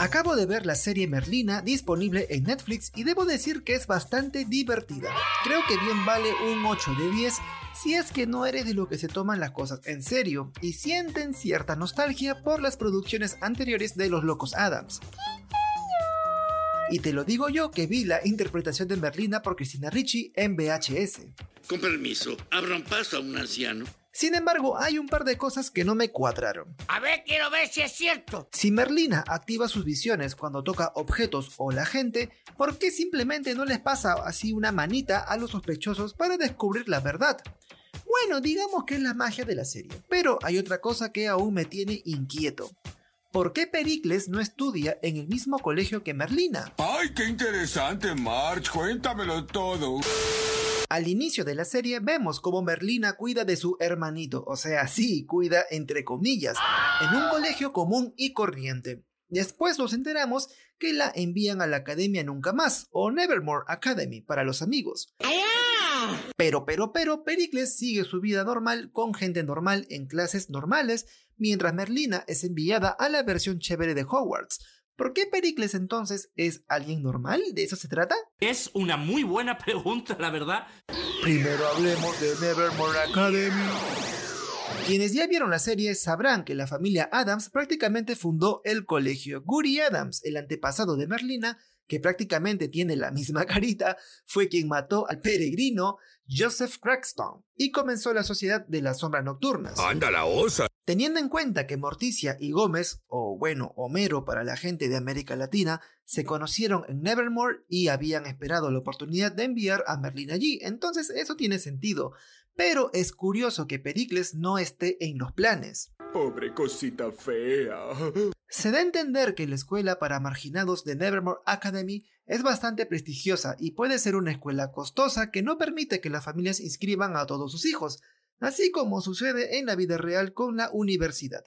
Acabo de ver la serie Merlina disponible en Netflix y debo decir que es bastante divertida. Creo que bien vale un 8 de 10 si es que no eres de lo que se toman las cosas en serio y sienten cierta nostalgia por las producciones anteriores de los Locos Adams. Y te lo digo yo que vi la interpretación de Merlina por Cristina Ricci en VHS. Con permiso, abran paso a un anciano. Sin embargo, hay un par de cosas que no me cuadraron. A ver, quiero ver si es cierto. Si Merlina activa sus visiones cuando toca objetos o la gente, ¿por qué simplemente no les pasa así una manita a los sospechosos para descubrir la verdad? Bueno, digamos que es la magia de la serie, pero hay otra cosa que aún me tiene inquieto. ¿Por qué Pericles no estudia en el mismo colegio que Merlina? ¡Ay, qué interesante, March! Cuéntamelo todo. Al inicio de la serie vemos cómo Merlina cuida de su hermanito, o sea, sí, cuida entre comillas, en un colegio común y corriente. Después nos enteramos que la envían a la Academia Nunca Más, o Nevermore Academy, para los amigos. Pero, pero, pero, Pericles sigue su vida normal con gente normal en clases normales, mientras Merlina es enviada a la versión chévere de Hogwarts, ¿Por qué Pericles entonces es alguien normal? ¿De eso se trata? Es una muy buena pregunta, la verdad. Primero hablemos de Nevermore Academy. Quienes ya vieron la serie sabrán que la familia Adams prácticamente fundó el colegio. Guri Adams, el antepasado de Merlina, que prácticamente tiene la misma carita, fue quien mató al peregrino Joseph Crackstone y comenzó la Sociedad de las Sombras Nocturnas. ¡Anda la osa! Teniendo en cuenta que Morticia y Gómez, o bueno, Homero para la gente de América Latina, se conocieron en Nevermore y habían esperado la oportunidad de enviar a Merlin allí, entonces eso tiene sentido. Pero es curioso que Pericles no esté en los planes. Pobre cosita fea. Se da a entender que la escuela para marginados de Nevermore Academy es bastante prestigiosa y puede ser una escuela costosa que no permite que las familias inscriban a todos sus hijos, así como sucede en la vida real con la universidad.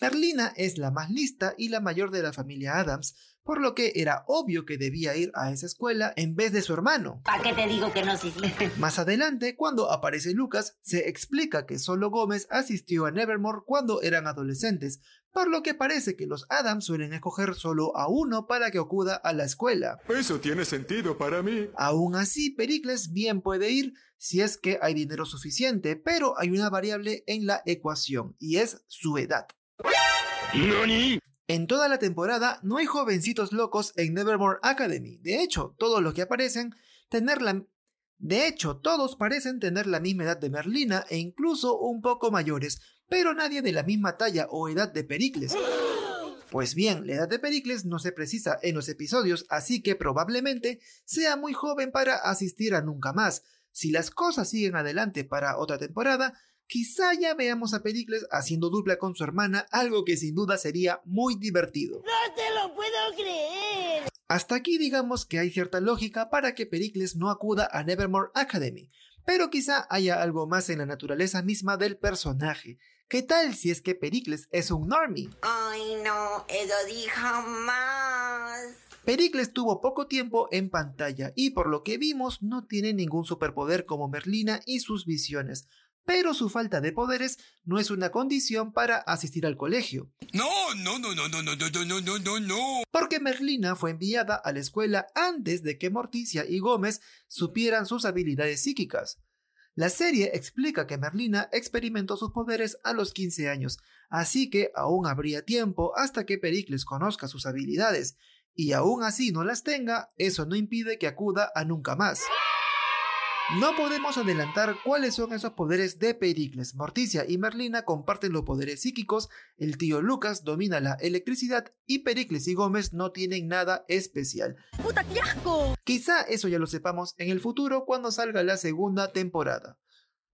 Merlina es la más lista y la mayor de la familia Adams, por lo que era obvio que debía ir a esa escuela en vez de su hermano. ¿Para qué te digo que no, sí, Más adelante, cuando aparece Lucas, se explica que solo Gómez asistió a Nevermore cuando eran adolescentes, por lo que parece que los Adams suelen escoger solo a uno para que acuda a la escuela. Eso tiene sentido para mí. Aún así, Pericles bien puede ir si es que hay dinero suficiente, pero hay una variable en la ecuación y es su edad. En toda la temporada no hay jovencitos locos en Nevermore Academy. De hecho, todos los que aparecen tener la de hecho, todos parecen tener la misma edad de Merlina e incluso un poco mayores, pero nadie de la misma talla o edad de Pericles. Pues bien, la edad de Pericles no se precisa en los episodios, así que probablemente sea muy joven para asistir a nunca más. Si las cosas siguen adelante para otra temporada, quizá ya veamos a Pericles haciendo dupla con su hermana, algo que sin duda sería muy divertido. ¡No te lo puedo creer! Hasta aquí digamos que hay cierta lógica para que Pericles no acuda a Nevermore Academy, pero quizá haya algo más en la naturaleza misma del personaje. ¿Qué tal si es que Pericles es un normie? Ay, no, eso dijo más. Pericles tuvo poco tiempo en pantalla y por lo que vimos no tiene ningún superpoder como Merlina y sus visiones, pero su falta de poderes no es una condición para asistir al colegio. No, no, no, no, no, no, no, no, no, no, no. Porque Merlina fue enviada a la escuela antes de que Morticia y Gómez supieran sus habilidades psíquicas. La serie explica que Merlina experimentó sus poderes a los 15 años, así que aún habría tiempo hasta que Pericles conozca sus habilidades, y aún así no las tenga, eso no impide que acuda a nunca más. No podemos adelantar cuáles son esos poderes de Pericles. Morticia y Merlina comparten los poderes psíquicos, el tío Lucas domina la electricidad y Pericles y Gómez no tienen nada especial. ¡Puta, qué asco! Quizá eso ya lo sepamos en el futuro cuando salga la segunda temporada.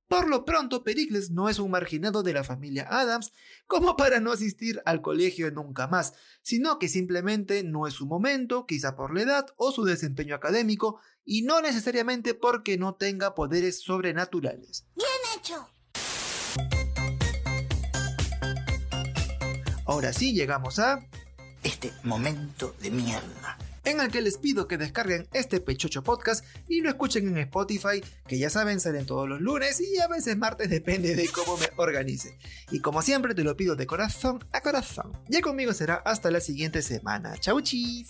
Por lo pronto, Pericles no es un marginado de la familia Adams como para no asistir al colegio nunca más, sino que simplemente no es su momento, quizá por la edad o su desempeño académico, y no necesariamente porque no tenga poderes sobrenaturales. ¡Bien hecho! Ahora sí llegamos a... Este momento de mierda. En el que les pido que descarguen este Pechocho Podcast y lo escuchen en Spotify, que ya saben salen todos los lunes y a veces martes, depende de cómo me organice. Y como siempre te lo pido de corazón a corazón. Ya conmigo será hasta la siguiente semana. Chau chis.